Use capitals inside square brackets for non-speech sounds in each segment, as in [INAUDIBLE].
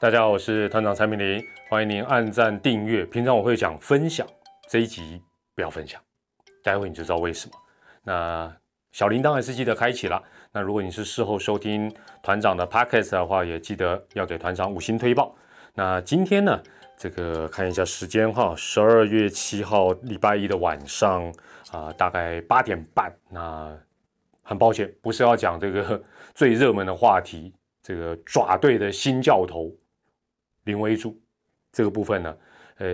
大家好，我是团长蔡明林，欢迎您按赞订阅。平常我会讲分享，这一集不要分享，待会你就知道为什么。那小铃铛还是记得开启了。那如果你是事后收听团长的 podcast 的话，也记得要给团长五星推报。那今天呢，这个看一下时间哈，十二月七号礼拜一的晚上啊，大概八点半。那很抱歉，不是要讲这个 [LAUGHS] 最热门的话题，这个爪队的新教头。林威柱这个部分呢，呃，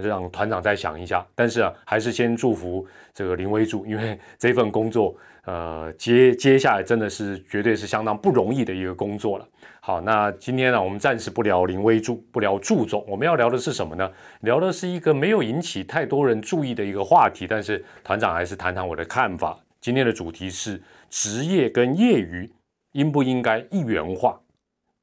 让团长再想一下。但是啊，还是先祝福这个林威柱，因为 [LAUGHS] 这份工作，呃，接接下来真的是绝对是相当不容易的一个工作了。好，那今天呢，我们暂时不聊林威柱，不聊柱总，我们要聊的是什么呢？聊的是一个没有引起太多人注意的一个话题，但是团长还是谈谈我的看法。今天的主题是职业跟业余应不应该一元化？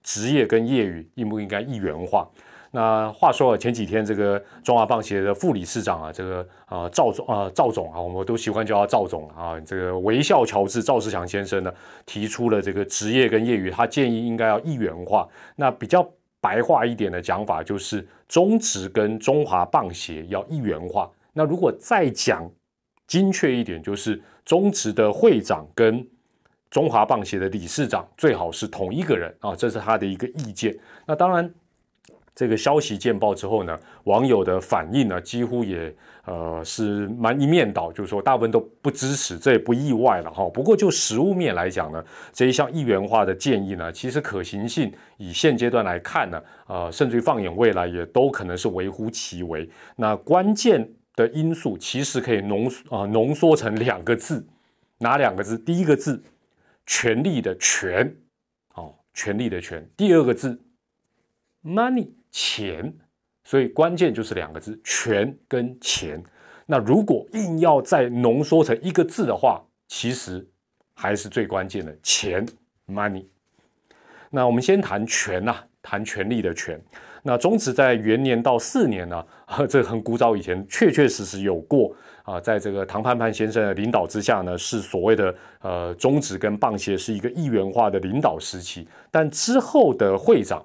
职业跟业余应不应该一元化？那话说啊，前几天这个中华棒协的副理事长啊，这个啊赵总啊赵总啊，我们都喜欢叫他赵总啊。这个微笑乔治赵世强先生呢，提出了这个职业跟业余，他建议应该要一元化。那比较白话一点的讲法，就是中职跟中华棒协要一元化。那如果再讲精确一点，就是中职的会长跟中华棒协的理事长最好是同一个人啊，这是他的一个意见。那当然，这个消息见报之后呢，网友的反应呢，几乎也呃是蛮一面倒，就是说大部分都不支持，这也不意外了哈。不过就实物面来讲呢，这一项一元化的建议呢，其实可行性以现阶段来看呢，呃，甚至于放眼未来也都可能是微乎其微。那关键的因素其实可以浓啊浓缩成两个字，哪两个字？第一个字。权力的权，哦，权力的权。第二个字，money，钱。所以关键就是两个字，权跟钱。那如果硬要再浓缩成一个字的话，其实还是最关键的钱，money。那我们先谈权呐，谈权力的权。那中职在元年到四年呢，[LAUGHS] 这很古早以前，确确实实有过。啊，在这个唐盼盼先生的领导之下呢，是所谓的呃中职跟棒协是一个一元化的领导时期。但之后的会长，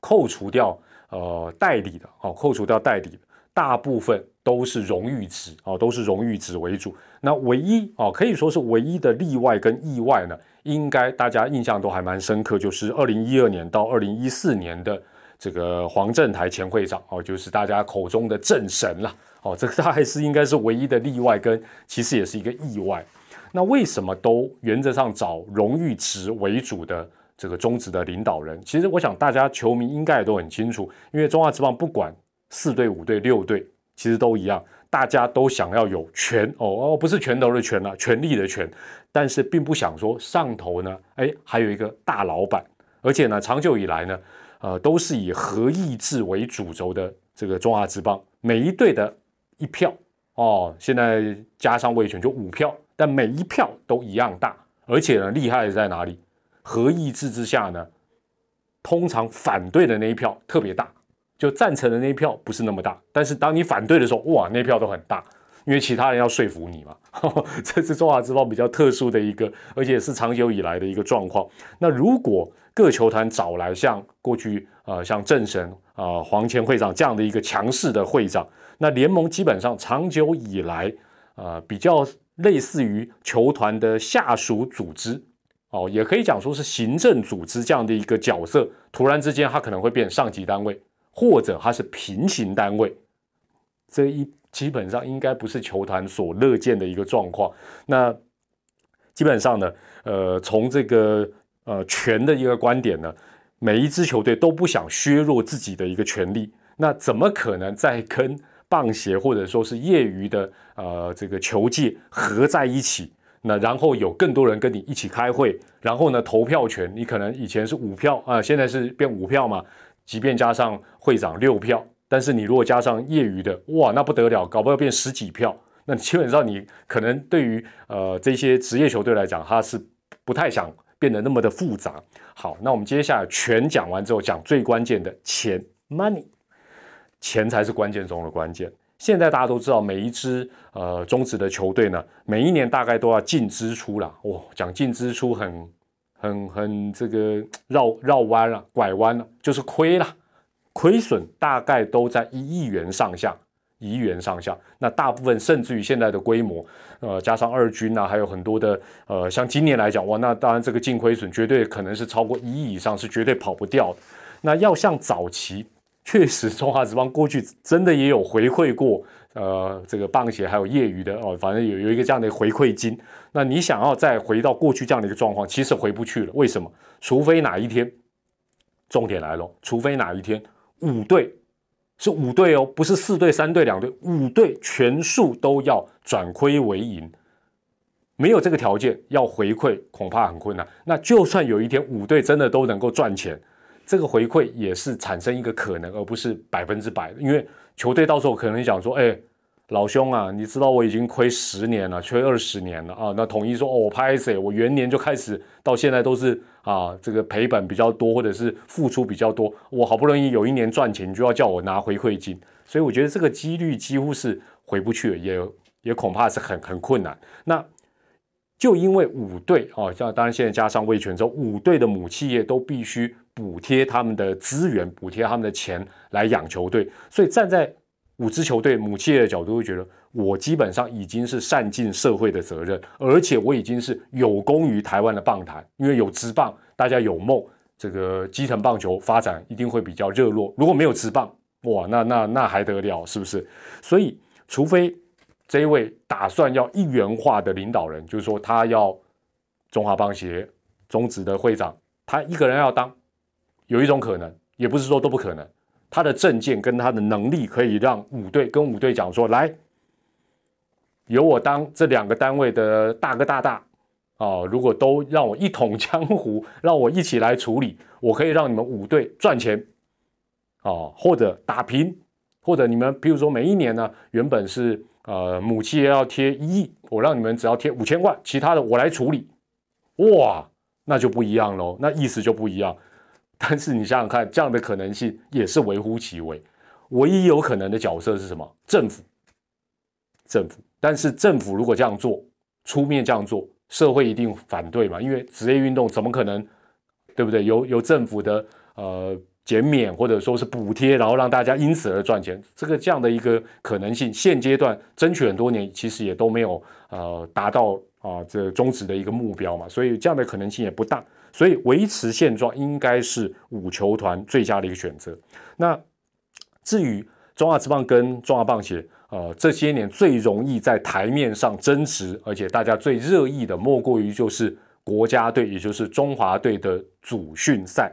扣除掉呃代理的，哦，扣除掉代理的，大部分都是荣誉职，哦，都是荣誉职为主。那唯一哦，可以说是唯一的例外跟意外呢，应该大家印象都还蛮深刻，就是二零一二年到二零一四年的这个黄镇台前会长，哦，就是大家口中的正神了。哦，这个 [LAUGHS] 他还是应该是唯一的例外，跟其实也是一个意外。那为什么都原则上找荣誉值为主的这个中职的领导人？其实我想大家球迷应该也都很清楚，因为中华职棒不管四队、五队、六队，其实都一样，大家都想要有权哦哦，不是拳头的权啊，权力的权，但是并不想说上头呢，哎，还有一个大老板，而且呢，长久以来呢，呃，都是以合意制为主轴的这个中华职棒，每一队的。一票哦，现在加上魏权就五票，但每一票都一样大，而且呢，厉害在哪里？合意制之下呢，通常反对的那一票特别大，就赞成的那一票不是那么大，但是当你反对的时候，哇，那票都很大，因为其他人要说服你嘛。[LAUGHS] 这是中华之邦比较特殊的一个，而且是长久以来的一个状况。那如果各球团找来像过去呃像正神啊黄前会长这样的一个强势的会长。那联盟基本上长久以来，呃，比较类似于球团的下属组织，哦，也可以讲说是行政组织这样的一个角色。突然之间，它可能会变上级单位，或者它是平行单位。这一基本上应该不是球团所乐见的一个状况。那基本上呢，呃，从这个呃权的一个观点呢，每一支球队都不想削弱自己的一个权利。那怎么可能在跟棒协或者说是业余的呃这个球界合在一起，那然后有更多人跟你一起开会，然后呢投票权，你可能以前是五票啊，现在是变五票嘛，即便加上会长六票，但是你如果加上业余的，哇，那不得了，搞不好变十几票，那基本上你可能对于呃这些职业球队来讲，他是不太想变得那么的复杂。好，那我们接下来全讲完之后，讲最关键的钱 money。钱才是关键中的关键。现在大家都知道，每一支呃中职的球队呢，每一年大概都要净支出啦。哇，讲净支出很很很这个绕绕弯了，拐弯了，就是亏了，亏损大概都在一亿元上下，一亿元上下。那大部分甚至于现在的规模，呃，加上二军啊，还有很多的呃，像今年来讲，哇，那当然这个净亏损绝对可能是超过一亿以上，是绝对跑不掉的。那要像早期，确实中华职棒过去真的也有回馈过。呃，这个棒协还有业余的哦，反正有有一个这样的回馈金。那你想要再回到过去这样的一个状况，其实回不去了。为什么？除非哪一天，重点来了，除非哪一天五队是五队哦，不是四队、三队、两队，五队全数都要转亏为盈，没有这个条件要回馈，恐怕很困难。那就算有一天五队真的都能够赚钱，这个回馈也是产生一个可能，而不是百分之百，因为。球队到时候可能讲说：“哎，老兄啊，你知道我已经亏十年了，亏二十年了啊。”那统一说：“哦，拍谁？我元年就开始到现在都是啊，这个赔本比较多，或者是付出比较多。我好不容易有一年赚钱，你就要叫我拿回馈金，所以我觉得这个几率几乎是回不去了，也也恐怕是很很困难。那就因为五队啊，像当然现在加上魏权之后，五队的母企业都必须。”补贴他们的资源，补贴他们的钱来养球队，所以站在五支球队母企业的角度，会觉得我基本上已经是善尽社会的责任，而且我已经是有功于台湾的棒坛，因为有职棒，大家有梦，这个基层棒球发展一定会比较热络。如果没有职棒，哇，那那那还得了，是不是？所以，除非这一位打算要一元化的领导人，就是说他要中华棒协中职的会长，他一个人要当。有一种可能，也不是说都不可能。他的证件跟他的能力，可以让五队跟五队讲说：“来，由我当这两个单位的大哥大大啊！如果都让我一统江湖，让我一起来处理，我可以让你们五队赚钱啊，或者打平，或者你们比如说每一年呢，原本是呃母企业要贴一亿，我让你们只要贴五千万，其他的我来处理。哇，那就不一样喽，那意思就不一样。”但是你想想看，这样的可能性也是微乎其微。唯一有可能的角色是什么？政府。政府。但是政府如果这样做，出面这样做，社会一定反对嘛？因为职业运动怎么可能，对不对？由由政府的呃减免或者说是补贴，然后让大家因此而赚钱，这个这样的一个可能性，现阶段争取很多年，其实也都没有呃达到啊这终止的一个目标嘛。所以这样的可能性也不大。所以维持现状应该是五球团最佳的一个选择。那至于中华职棒跟中华棒协，呃，这些年最容易在台面上争执，而且大家最热议的，莫过于就是国家队，也就是中华队的主训赛。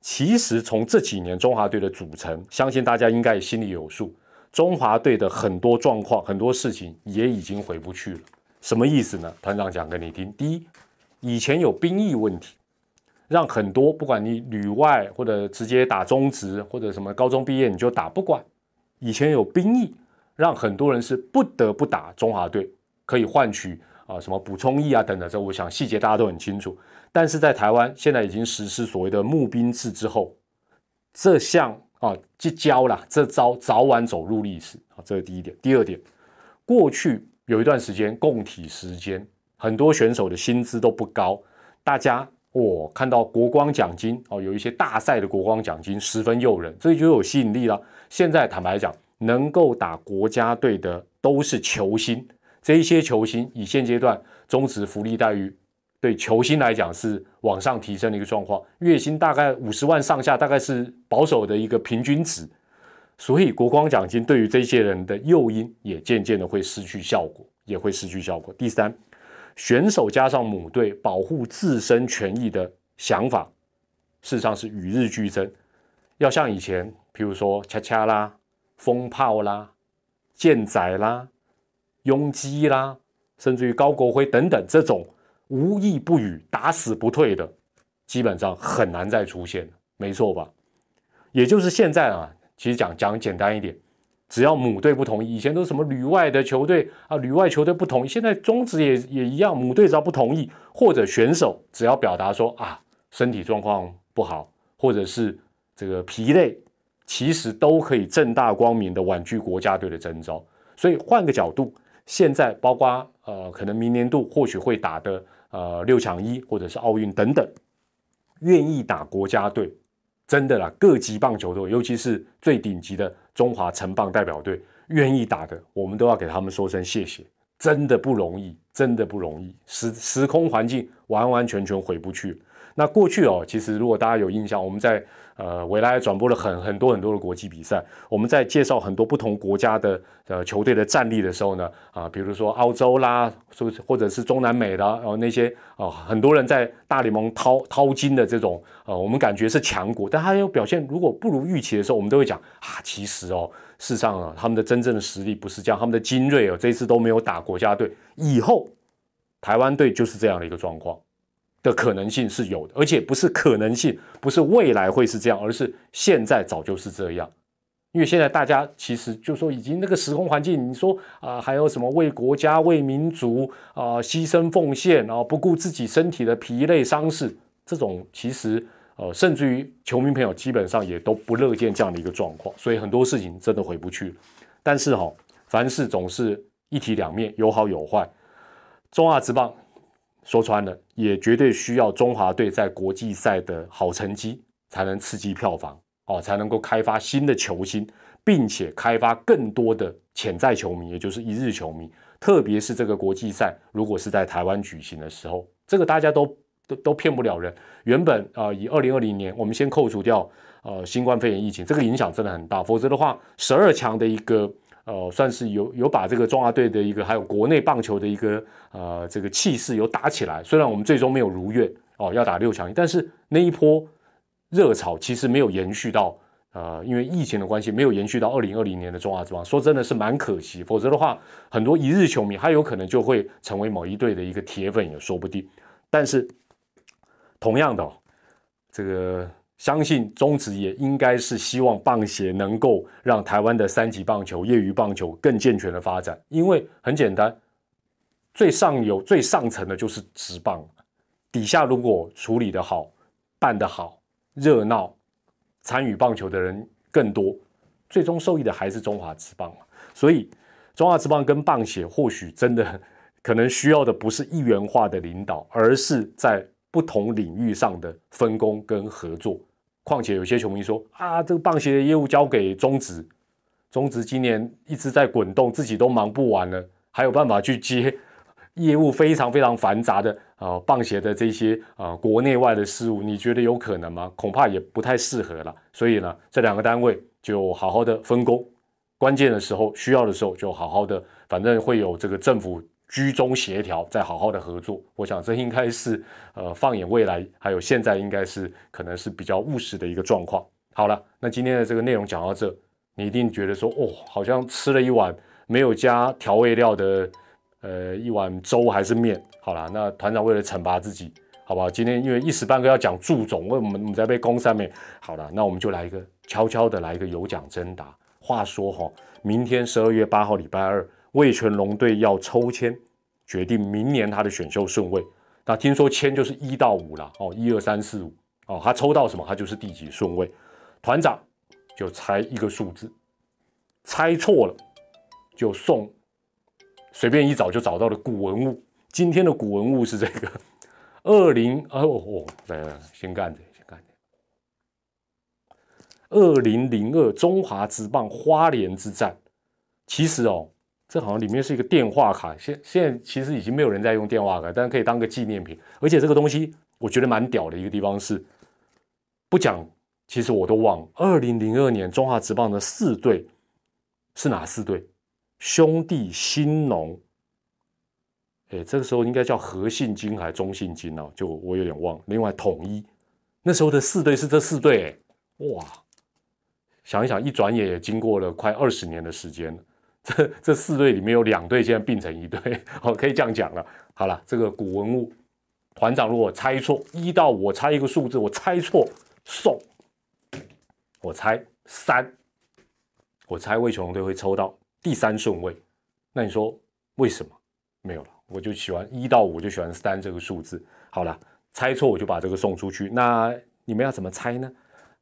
其实从这几年中华队的组成，相信大家应该也心里有数。中华队的很多状况、很多事情也已经回不去了。什么意思呢？团长讲给你听。第一，以前有兵役问题。让很多不管你旅外或者直接打中职或者什么高中毕业你就打不管，以前有兵役，让很多人是不得不打中华队，可以换取啊什么补充役啊等等，这我想细节大家都很清楚。但是在台湾现在已经实施所谓的募兵制之后，这项啊即交了，这招早晚走入历史啊，这是第一点。第二点，过去有一段时间供体时间，很多选手的薪资都不高，大家。我看到国光奖金哦，有一些大赛的国光奖金十分诱人，这就有吸引力了。现在坦白讲，能够打国家队的都是球星，这一些球星以现阶段中职福利待遇，对球星来讲是往上提升的一个状况，月薪大概五十万上下，大概是保守的一个平均值。所以国光奖金对于这些人的诱因也渐渐的会失去效果，也会失去效果。第三。选手加上母队保护自身权益的想法，事实上是与日俱增。要像以前，譬如说恰恰啦、风炮啦、舰载啦、拥挤啦，甚至于高国辉等等这种无义不语、打死不退的，基本上很难再出现没错吧？也就是现在啊，其实讲讲简单一点。只要母队不同意，以前都是什么旅外的球队啊，旅外球队不同意，现在中职也也一样，母队只要不同意，或者选手只要表达说啊身体状况不好，或者是这个疲累，其实都可以正大光明的婉拒国家队的征召。所以换个角度，现在包括呃可能明年度或许会打的呃六强一或者是奥运等等，愿意打国家队，真的啦，各级棒球队，尤其是最顶级的中华城棒代表队，愿意打的，我们都要给他们说声谢谢，真的不容易，真的不容易，时时空环境完完全全回不去。那过去哦，其实如果大家有印象，我们在呃，未来转播了很很多很多的国际比赛。我们在介绍很多不同国家的呃球队的战力的时候呢，啊，比如说澳洲啦，是不是或者是中南美的，然后那些啊，很多人在大联盟掏掏金的这种，呃，我们感觉是强国，但他有表现如果不如预期的时候，我们都会讲啊，其实哦，事实上啊，他们的真正的实力不是这样，他们的精锐哦，这次都没有打国家队，以后台湾队就是这样的一个状况。的可能性是有的，而且不是可能性，不是未来会是这样，而是现在早就是这样。因为现在大家其实就说，已经那个时空环境，你说啊，还有什么为国家、为民族啊牺牲奉献然后，不顾自己身体的疲累伤势，这种其实呃，甚至于球迷朋友基本上也都不乐见这样的一个状况，所以很多事情真的回不去。但是哈，凡事总是一体两面，有好有坏。中华职棒。说穿了，也绝对需要中华队在国际赛的好成绩，才能刺激票房哦，才能够开发新的球星，并且开发更多的潜在球迷，也就是一日球迷。特别是这个国际赛，如果是在台湾举行的时候，这个大家都都都骗不了人。原本啊，以二零二零年，我们先扣除掉呃新冠肺炎疫情，这个影响真的很大。否则的话，十二强的一个。呃，算是有有把这个中华队的一个，还有国内棒球的一个呃这个气势有打起来。虽然我们最终没有如愿哦，要打六强，但是那一波热潮其实没有延续到呃，因为疫情的关系，没有延续到二零二零年的中华之棒。说真的是蛮可惜，否则的话，很多一日球迷还有可能就会成为某一队的一个铁粉也说不定。但是同样的，这个。相信中职也应该是希望棒协能够让台湾的三级棒球、业余棒球更健全的发展，因为很简单，最上游、最上层的就是职棒，底下如果处理的好、办得好、热闹，参与棒球的人更多，最终受益的还是中华职棒所以，中华职棒跟棒协或许真的 [LAUGHS] 可能需要的不是一元化的领导，而是在。不同领域上的分工跟合作，况且有些球迷说啊，这个棒协的业务交给中职，中职今年一直在滚动，自己都忙不完了，还有办法去接业务非常非常繁杂的啊棒协的这些啊国内外的事务，你觉得有可能吗？恐怕也不太适合了。所以呢，这两个单位就好好的分工，关键的时候需要的时候就好好的，反正会有这个政府。居中协调，再好好的合作，我想这应该是呃，放眼未来，还有现在应该是可能是比较务实的一个状况。好了，那今天的这个内容讲到这，你一定觉得说，哦，好像吃了一碗没有加调味料的，呃，一碗粥还是面。好了，那团长为了惩罚自己，好不好？今天因为一时半刻要讲祝总，为我们我们在被攻上面。好了，那我们就来一个悄悄的来一个有奖征答。话说哈，明天十二月八号礼拜二。魏全龙队要抽签决定明年他的选秀顺位，那听说签就是一到五了哦，一二三四五。哦，他抽到什么他就是第几顺位，团长就猜一个数字，猜错了就送随便一找就找到的古文物，今天的古文物是这个 [LAUGHS] 二零哦哦，来来先干这先干这，二零零二中华职棒花莲之战，其实哦。这好像里面是一个电话卡，现现在其实已经没有人在用电话卡，但是可以当个纪念品。而且这个东西我觉得蛮屌的一个地方是，不讲其实我都忘了。二零零二年中华职棒的四队是哪四队？兄弟、新农，哎，这个时候应该叫和信金还是中信金哦？就我有点忘。另外统一那时候的四队是这四队，哇！想一想，一转眼也经过了快二十年的时间了。这 [LAUGHS] 这四队里面有两队现在并成一队，好，可以这样讲了。好了，这个古文物团长如果猜错一到我猜一个数字，我猜错送。我猜三，我猜魏琼龙队会抽到第三顺位。那你说为什么？没有了，我就喜欢一到五，就喜欢三这个数字。好了，猜错我就把这个送出去。那你们要怎么猜呢？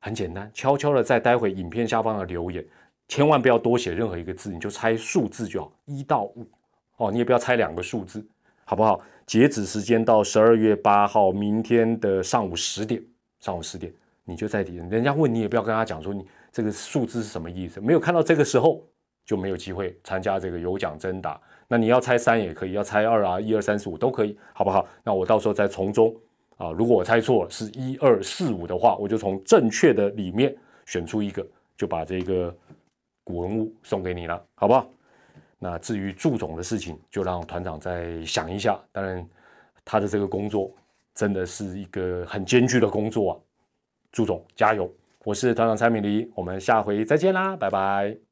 很简单，悄悄的在待会影片下方的留言。千万不要多写任何一个字，你就猜数字就好，一到五哦，你也不要猜两个数字，好不好？截止时间到十二月八号，明天的上午十点，上午十点，你就在底，人家问你也不要跟他讲说你这个数字是什么意思，没有看到这个时候就没有机会参加这个有奖征答。那你要猜三也可以，要猜二啊，一二三四五都可以，好不好？那我到时候再从中啊，如果我猜错了是一二四五的话，我就从正确的里面选出一个，就把这个古文物送给你了，好不好？那至于祝总的事情，就让团长再想一下。当然，他的这个工作真的是一个很艰巨的工作啊！祝总加油！我是团长蔡明黎，我们下回再见啦，拜拜。